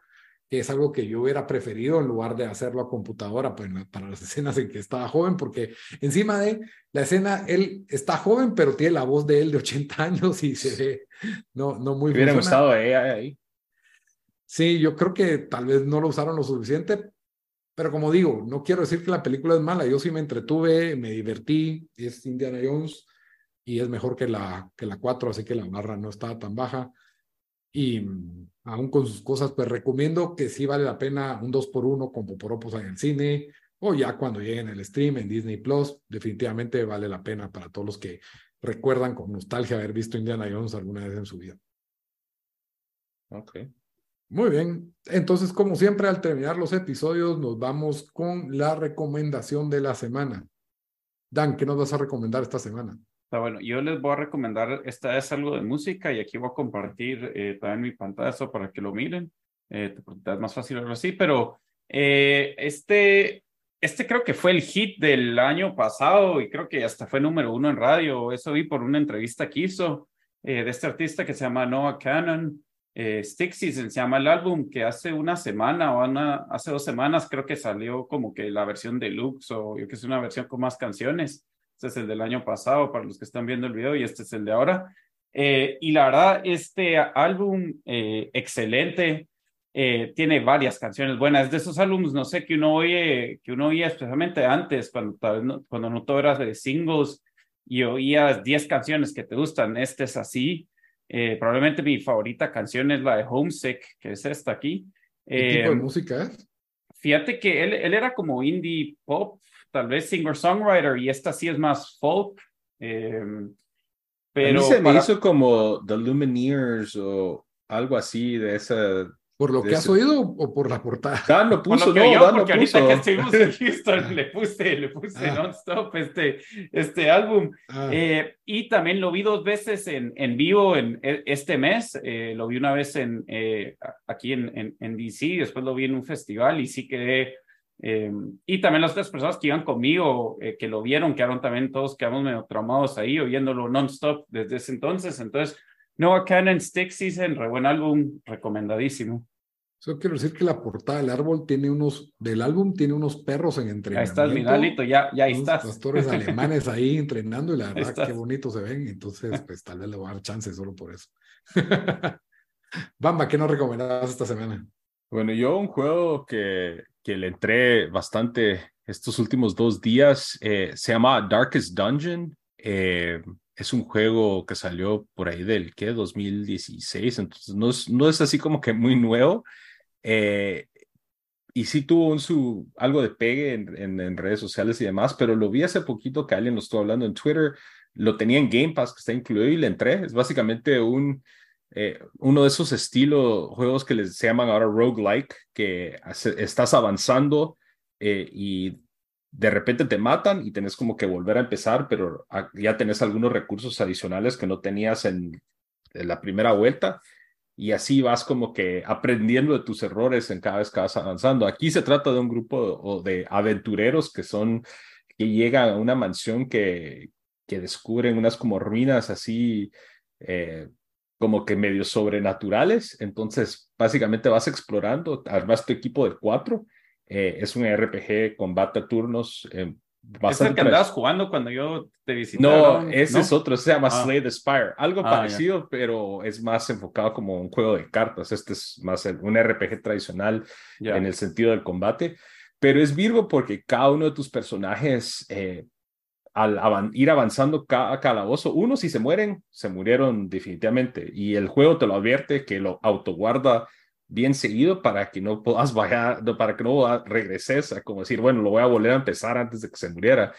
Speaker 1: que es algo que yo hubiera preferido en lugar de hacerlo a computadora pues, para las escenas en que estaba joven, porque encima de la escena, él está joven, pero tiene la voz de él de 80 años y se ve no, no muy
Speaker 3: Me hubiera gustado ella ahí.
Speaker 1: Sí, yo creo que tal vez no lo usaron lo suficiente, pero como digo, no quiero decir que la película es mala. Yo sí me entretuve, me divertí, es Indiana Jones y es mejor que la, que la 4, así que la barra no está tan baja. Y mm, aún con sus cosas, pues recomiendo que sí vale la pena un 2x1 con Poporopos en el cine o ya cuando lleguen el stream en Disney Plus. Definitivamente vale la pena para todos los que recuerdan con nostalgia haber visto Indiana Jones alguna vez en su vida.
Speaker 3: Ok.
Speaker 1: Muy bien. Entonces, como siempre, al terminar los episodios, nos vamos con la recomendación de la semana. Dan, ¿qué nos vas a recomendar esta semana?
Speaker 2: Está bueno, yo les voy a recomendar, esta es algo de música y aquí voy a compartir eh, también mi pantalla para que lo miren. Eh, es más fácil verlo así, pero eh, este, este creo que fue el hit del año pasado y creo que hasta fue número uno en radio. Eso vi por una entrevista que hizo eh, de este artista que se llama Noah Cannon. Eh, se llama el álbum que hace una semana o una, hace dos semanas creo que salió como que la versión deluxe o yo que sé, una versión con más canciones. Este es el del año pasado para los que están viendo el video y este es el de ahora. Eh, y la verdad, este álbum eh, excelente, eh, tiene varias canciones buenas. De esos álbumes, no sé, que uno oye, que uno oía especialmente antes, cuando, tal vez no, cuando no todo era de singles y oías 10 canciones que te gustan. Este es así. Eh, probablemente mi favorita canción es la de Homesick, que es esta aquí.
Speaker 1: ¿Qué tipo de
Speaker 2: Eh,
Speaker 1: música es?
Speaker 2: Fíjate que él, él era como indie pop, tal vez singer-songwriter, y esta sí es más folk. eh, pero
Speaker 3: a mí se me
Speaker 2: para-
Speaker 3: hizo como The Lumineers o algo así de esa.
Speaker 1: ¿Por lo que has
Speaker 3: ese-
Speaker 1: oído o por la portada?
Speaker 3: Dan lo
Speaker 2: por
Speaker 3: puso,
Speaker 2: lo que
Speaker 3: no,
Speaker 2: yo,
Speaker 3: Dan lo
Speaker 2: porque ahorita
Speaker 3: puso.
Speaker 2: que estuvimos en Houston le puse, le puse
Speaker 1: Ah.
Speaker 2: non-stop este, este álbum.
Speaker 1: Ah,
Speaker 2: Eh, y también lo vi dos veces en, en vivo en e- este mes. Eh, lo vi una vez en, eh, a- aquí en, en, en DC, después lo vi en un festival y sí quedé. eh, y también las otras personas que iban conmigo, eh, que lo vieron, quedaron también todos, quedamos medio traumados ahí, oyéndolo non-stop desde ese entonces. Entonces, Noah Cannon Stick Season, re buen álbum, recomendadísimo.
Speaker 1: Eso quiero decir que la portada del árbol tiene unos, del álbum tiene unos perros en
Speaker 2: Ahí
Speaker 1: entrenamiento.
Speaker 2: estás, Miguelito, ya, ya ahí
Speaker 1: unos
Speaker 2: estás.
Speaker 1: pastores alemanes ahí entrenando y la verdad
Speaker 2: estás.
Speaker 1: qué bonito se ven. Entonces, pues tal vez le voy a dar chance solo por eso. Bamba, ¿qué nos recomendabas esta semana?
Speaker 3: Bueno, yo un juego que, que le entré bastante estos últimos dos días eh, se llama Darkest Dungeon. Eh, es un juego que salió por ahí del, ¿qué? 2016, entonces no es, no es así como que muy nuevo. Eh, y sí tuvo un, su, algo de pegue en, en, en, redes sociales y demás, pero lo vi hace poquito que alguien lo estuvo hablando en Twitter, lo tenía en Game Pass, que está incluido y le entré. Es básicamente un, eh, uno de esos estilos, juegos que les se llaman ahora roguelike, que hace, estás avanzando eh, y de repente te matan y tenés como que volver a empezar, pero ya tenés algunos recursos adicionales que no tenías en, la primera vuelta y así vas como que aprendiendo de tus errores en cada vez que vas avanzando. Aquí se trata de un grupo de, de aventureros que son, que llegan a una mansión que, que descubren unas como ruinas así, eh, como que medio sobrenaturales. Entonces, básicamente vas explorando, armas tu equipo de cuatro. Eh, es un RPG, combate a turnos. Eh,
Speaker 2: ¿Es el que andabas jugando cuando yo te visité?
Speaker 3: No, ese
Speaker 2: ¿No?
Speaker 3: es otro, se llama
Speaker 2: Ah.
Speaker 3: Slay the Spire. Algo
Speaker 2: Ah,
Speaker 3: parecido, pero es más enfocado como un juego de cartas. Este es más el- un RPG tradicional
Speaker 2: Ya.
Speaker 3: en el sentido del combate. Pero es Virgo porque cada uno de tus personajes, eh, al avan- ir avanzando cada calabozo, uno si se mueren, se murieron definitivamente. Y el juego te lo advierte que lo autoguarda bien seguido para que no puedas vaya, para que no regreses a como decir, bueno, lo voy a volver a empezar antes de que se muriera.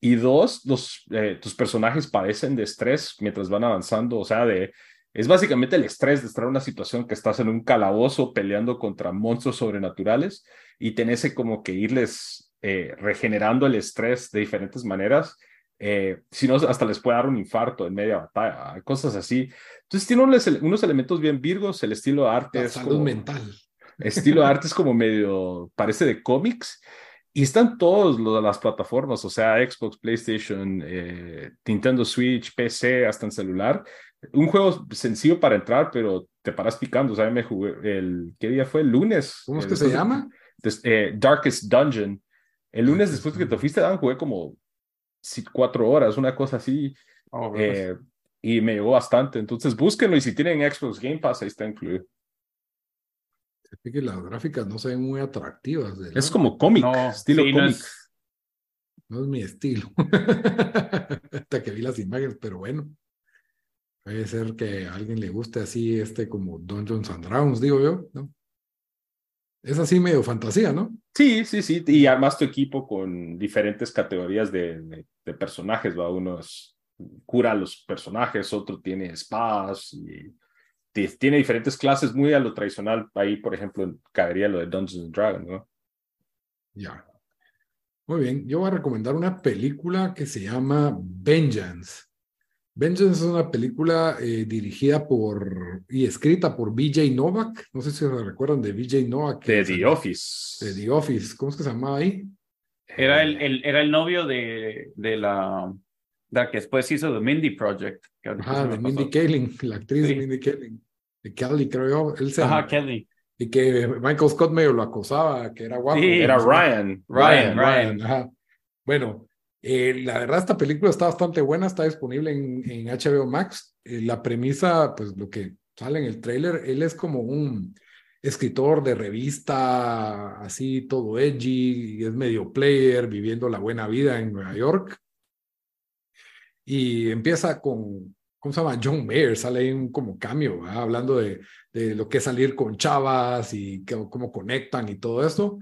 Speaker 3: Y dos, los, eh, tus personajes padecen de estrés mientras van avanzando, o sea, de, es básicamente el estrés de estar en una situación que estás en un calabozo peleando contra monstruos sobrenaturales y tenés como que irles eh, regenerando el estrés de diferentes maneras. Eh, si no, hasta les puede dar un infarto en media batalla, cosas así. Entonces tiene unos, unos elementos bien virgos, el estilo de arte
Speaker 1: La
Speaker 3: es
Speaker 1: salud
Speaker 3: como-
Speaker 1: mental.
Speaker 3: estilo de arte es como medio, parece de cómics. Y están de las plataformas, o sea, Xbox, PlayStation, eh, Nintendo Switch, PC, hasta en celular. Un juego sencillo para entrar, pero te paras picando. O sea, me jugué el, ¿qué día fue? El lunes.
Speaker 1: ¿Cómo es que se llama?
Speaker 3: des- eh, Darkest Dungeon. El lunes después de que te fuiste, Dan, jugué como cuatro horas, una cosa así.
Speaker 2: Oh, pues.
Speaker 3: eh, y me llegó bastante. Entonces búsquenlo y si tienen Xbox Game Pass, ahí está incluido.
Speaker 1: Que las gráficas no se ven muy atractivas. ¿verdad?
Speaker 3: Es como cómic,
Speaker 2: No,
Speaker 3: estilo
Speaker 2: sí, no
Speaker 3: cómic.
Speaker 2: es-
Speaker 1: No es mi estilo. Hasta que vi las imágenes, pero bueno. Puede ser que a alguien le guste así, este como Dungeons and Dragons, digo yo, ¿no? Es así medio fantasía, ¿no?
Speaker 3: Sí, sí, sí. Y armas tu equipo con diferentes categorías de, de- de personajes, ¿va? Uno es- cura a los personajes, otro tiene espadas y ti- tiene diferentes clases muy a lo tradicional. Ahí, por ejemplo, caería lo de Dungeons and Dragons, ¿no?
Speaker 1: Ya. Muy bien. Yo voy a recomendar una película que se llama Vengeance. Vengeance es una película eh, dirigida por y escrita por BJ Novak. No sé si se recuerdan de BJ Novak.
Speaker 3: De The
Speaker 1: el-
Speaker 3: Office.
Speaker 1: De The Office. ¿Cómo es que se llamaba ahí?
Speaker 2: Era el, el- era el novio de, de la, de la que después hizo The Mindy Project. me
Speaker 1: de Mindy. Kaling, la actriz
Speaker 2: Sí.
Speaker 1: de Mindy Kaling. De Kelly, creo yo. Él se
Speaker 2: Ajá, Kelly.
Speaker 1: Y que Michael Scott medio lo acosaba, que era guapo.
Speaker 2: Sí,
Speaker 3: Era
Speaker 1: Sí.
Speaker 3: Ryan.
Speaker 2: Ryan, Ryan.
Speaker 1: ajá. Bueno, eh, la verdad esta película está bastante buena, está disponible en, en HBO Max. Eh, la premisa, pues lo que sale en el tráiler, él es como un escritor de revista, así todo edgy, es medio player, viviendo la buena vida en Nueva York. Y empieza con, ¿cómo se llama? John Mayer, sale ahí un como cambio, ¿verdad? hablando de, de lo que es salir con chavas y cómo conectan y todo eso.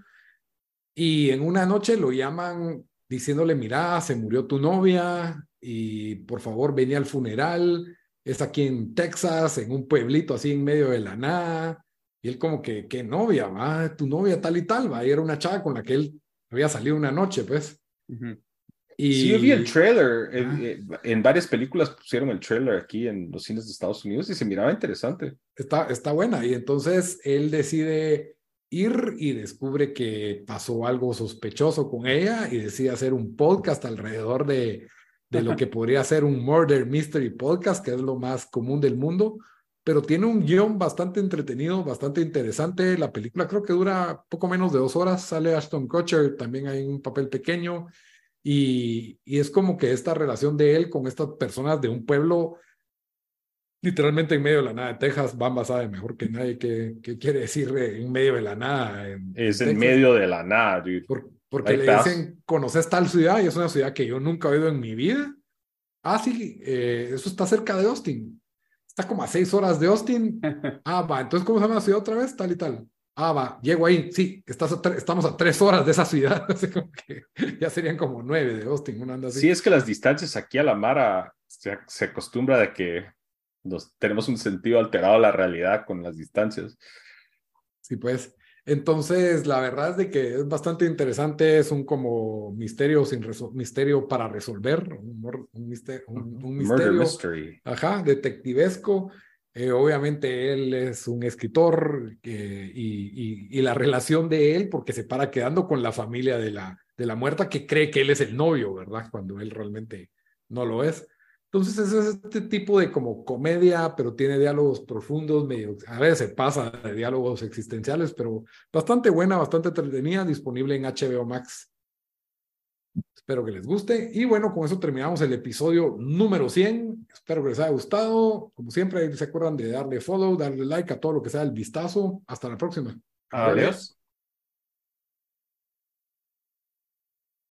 Speaker 1: Y en una noche lo llaman diciéndole, mira, se murió tu novia y por favor venía al funeral. Es aquí en Texas, en un pueblito así en medio de la nada. Y él como que, ¿qué novia? Va, tu novia tal y tal, va. Y era una chava con la que él había salido una noche, pues. Y
Speaker 3: Sí, yo vi el trailer. eh,
Speaker 1: Ajá.
Speaker 3: eh, en varias películas pusieron el trailer aquí en los cines de Estados Unidos y se miraba interesante.
Speaker 1: está, está buena. Y entonces él decide ir y descubre que pasó algo sospechoso con ella y decide hacer un podcast alrededor de, de lo que podría ser un murder mystery podcast, que es lo más común del mundo, pero tiene un guion bastante entretenido, bastante interesante. La película creo que dura poco menos de dos horas, sale Ashton Kutcher, también hay un papel pequeño, y, y es como que esta relación de él con estas personas de un pueblo literalmente en medio de la nada de Texas, Bamba sabe mejor que nadie qué, qué quiere decir en medio de la nada. En,
Speaker 3: es en medio de la nada, dude.
Speaker 1: porque le dicen, conoces tal ciudad y es una ciudad que yo nunca he oído en mi vida. Ah, sí, eh, eso está cerca de Austin. Está como a seis horas de Austin. Ah, va, entonces, ¿cómo se llama la ciudad otra vez? Tal y tal. Ah, va, llego ahí. Sí, estás estamos a tres horas de esa ciudad. ya serían como nueve de Austin, una anda así.
Speaker 3: Sí, es que las distancias aquí a la Mara se, se acostumbra de que nos, tenemos un sentido alterado a la realidad con las distancias.
Speaker 1: Sí, pues. Entonces, la verdad es de que es bastante interesante, es un como misterio sin misterio para resolver, un, un misterio, un, misterio ajá, detectivesco. Eh, obviamente él es un escritor eh, y, y, y, la relación de él, porque se para quedando con la familia de la, de la muerta que cree que él es el novio, ¿verdad? Cuando él realmente no lo es. Entonces es este tipo de como comedia, pero tiene diálogos profundos, medio, a veces se pasa de diálogos existenciales, pero bastante buena, bastante entretenida, disponible en HBO Max. Espero que les guste. Y bueno, con eso terminamos el episodio número 100. Espero que les haya gustado. Como siempre, se acuerdan de darle follow, darle like a todo lo que sea el vistazo. Hasta la próxima.
Speaker 2: Adiós.